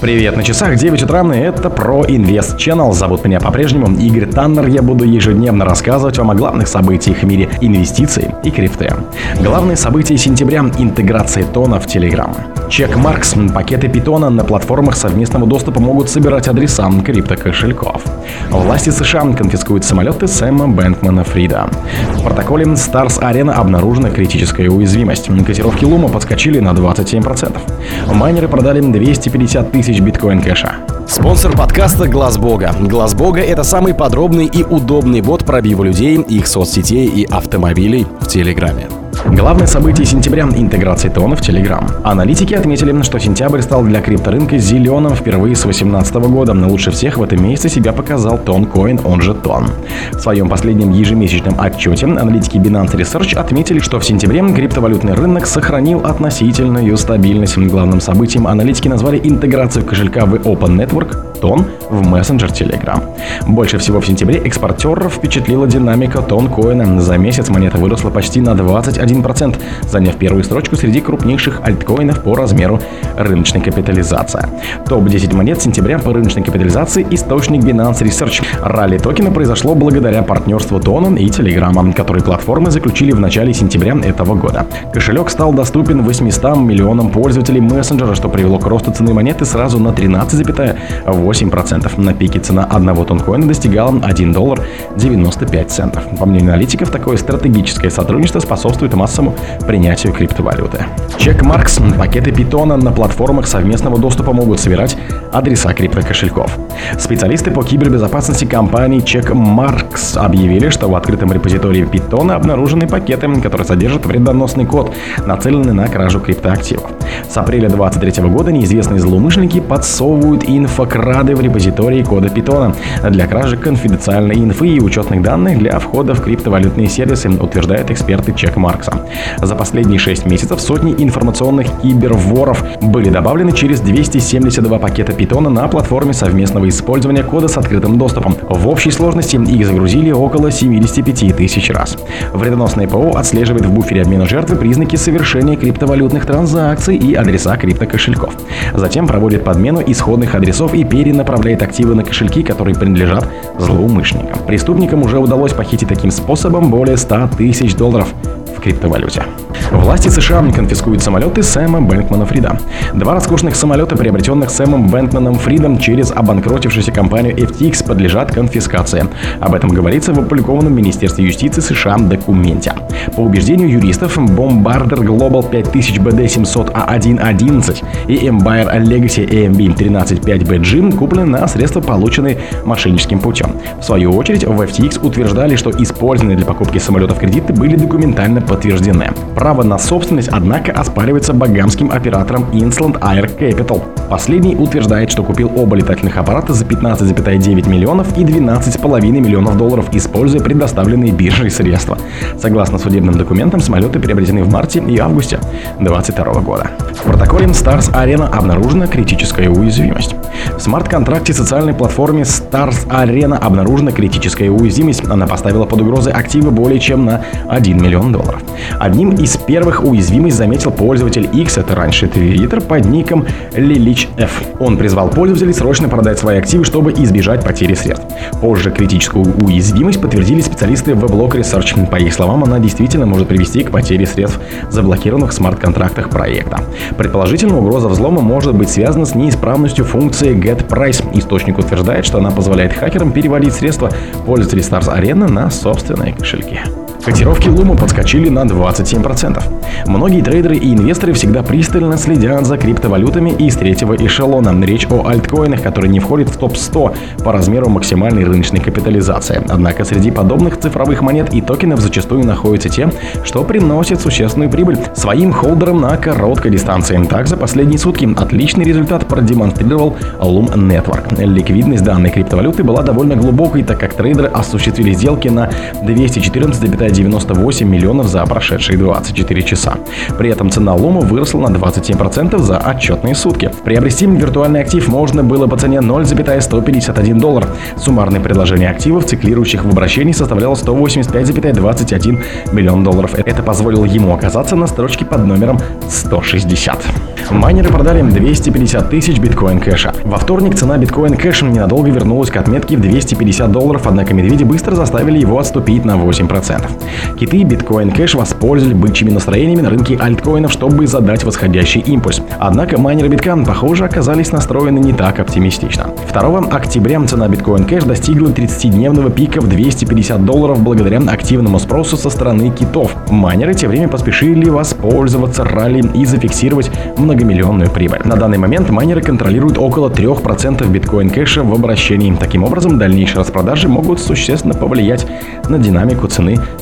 Привет, на часах 9 утра, и это про Инвест Channel. Зовут меня по-прежнему Игорь Таннер. Я буду ежедневно рассказывать вам о главных событиях в мире инвестиций и крипты. Главные события сентября – интеграция тона в Telegram. Чек Маркс. Пакеты питона на платформах совместного доступа могут собирать адреса криптокошельков. Власти США конфискуют самолеты Сэма Бэнкмана Фрида. В протоколе Stars Arena обнаружена критическая уязвимость. Котировки Лума подскочили на 27%. Майнеры продали 250 тысяч биткоин кэша. Спонсор подкаста Глаз Бога. Глаз Бога это самый подробный и удобный бот пробива людей, их соцсетей и автомобилей в Телеграме. Главное событие сентября – интеграция тона в Telegram. Аналитики отметили, что сентябрь стал для крипторынка зеленым впервые с 2018 года. Но лучше всех в этом месяце себя показал Тонкоин, он же Тон. В своем последнем ежемесячном отчете аналитики Binance Research отметили, что в сентябре криптовалютный рынок сохранил относительную стабильность. Главным событием аналитики назвали интеграцию кошелька в Open Network тон в мессенджер Telegram. Больше всего в сентябре экспортеров впечатлила динамика тон коина. За месяц монета выросла почти на 21%, заняв первую строчку среди крупнейших альткоинов по размеру рыночной капитализации. Топ-10 монет сентября по рыночной капитализации источник Binance Research. Ралли токена произошло благодаря партнерству Тона и Telegram, которые платформы заключили в начале сентября этого года. Кошелек стал доступен 800 миллионам пользователей мессенджера, что привело к росту цены монеты сразу на 13,8 8%. На пике цена одного тонкоина достигала 1 доллар 95 центов. По мнению аналитиков, такое стратегическое сотрудничество способствует массовому принятию криптовалюты. Чек Маркс. Пакеты питона на платформах совместного доступа могут собирать адреса криптокошельков. Специалисты по кибербезопасности компании Чек Маркс объявили, что в открытом репозитории питона обнаружены пакеты, которые содержат вредоносный код, нацеленный на кражу криптоактивов. С апреля 2023 года неизвестные злоумышленники подсовывают инфокрад рады в репозитории кода питона для кражи конфиденциальной инфы и учетных данных для входа в криптовалютные сервисы, утверждают эксперты Чек Маркса. За последние 6 месяцев сотни информационных киберворов были добавлены через 272 пакета питона на платформе совместного использования кода с открытым доступом. В общей сложности их загрузили около 75 тысяч раз. Вредоносное ПО отслеживает в буфере обмена жертвы признаки совершения криптовалютных транзакций и адреса криптокошельков. Затем проводит подмену исходных адресов и перенаправляет активы на кошельки, которые принадлежат злоумышленникам. Преступникам уже удалось похитить таким способом более 100 тысяч долларов в криптовалюте. Власти США конфискуют самолеты Сэма Бэнкмана Фрида. Два роскошных самолета, приобретенных Сэмом Бэнкманом Фридом через обанкротившуюся компанию FTX, подлежат конфискации. Об этом говорится в опубликованном Министерстве юстиции США документе. По убеждению юристов, Bombardier Global 5000 BD700A111 и Empire Legacy AMB 135BG куплены на средства, полученные мошенническим путем. В свою очередь, в FTX утверждали, что использованные для покупки самолетов кредиты были документально подтверждены. Право на собственность, однако, оспаривается багамским оператором Inland Air Capital. Последний утверждает, что купил оба летательных аппарата за 15,9 миллионов и 12,5 миллионов долларов, используя предоставленные биржей средства. Согласно судебным документам, самолеты приобретены в марте и августе 2022 года. В протоколе Stars Arena обнаружена критическая уязвимость. В смарт-контракте социальной платформе Stars Arena обнаружена критическая уязвимость. Она поставила под угрозой активы более чем на 1 миллион долларов. Одним из первых уязвимость заметил пользователь X, это раньше Twitter, под ником F. Он призвал пользователей срочно продать свои активы, чтобы избежать потери средств. Позже критическую уязвимость подтвердили специалисты в Block Research. По их словам, она действительно может привести к потере средств в заблокированных смарт-контрактах проекта. Предположительно, угроза взлома может быть связана с неисправностью функции GetPrice. Источник утверждает, что она позволяет хакерам переводить средства пользователей Stars Arena на собственные кошельки. Котировки Лума подскочили на 27%. Многие трейдеры и инвесторы всегда пристально следят за криптовалютами из третьего эшелона. Речь о альткоинах, которые не входят в топ-100 по размеру максимальной рыночной капитализации. Однако среди подобных цифровых монет и токенов зачастую находятся те, что приносят существенную прибыль своим холдерам на короткой дистанции. Так, за последние сутки отличный результат продемонстрировал Loom Network. Ликвидность данной криптовалюты была довольно глубокой, так как трейдеры осуществили сделки на 214,9 98 миллионов за прошедшие 24 часа. При этом цена лома выросла на 27% за отчетные сутки. Приобрести виртуальный актив можно было по цене 0,151 доллар. Суммарное предложение активов, циклирующих в обращении, составляло 185,21 миллион долларов. Это позволило ему оказаться на строчке под номером 160. Майнеры продали 250 тысяч биткоин кэша. Во вторник цена биткоин кэша ненадолго вернулась к отметке в 250 долларов, однако медведи быстро заставили его отступить на 8%. Киты биткоин кэш воспользовались бычьими настроениями на рынке альткоинов, чтобы задать восходящий импульс. Однако майнеры биткан, похоже, оказались настроены не так оптимистично. 2 октября цена биткоин кэш достигла 30-дневного пика в 250 долларов благодаря активному спросу со стороны китов. Майнеры тем временем поспешили воспользоваться ралли и зафиксировать многомиллионную прибыль. На данный момент майнеры контролируют около 3% биткоин кэша в обращении. Таким образом, дальнейшие распродажи могут существенно повлиять на динамику цены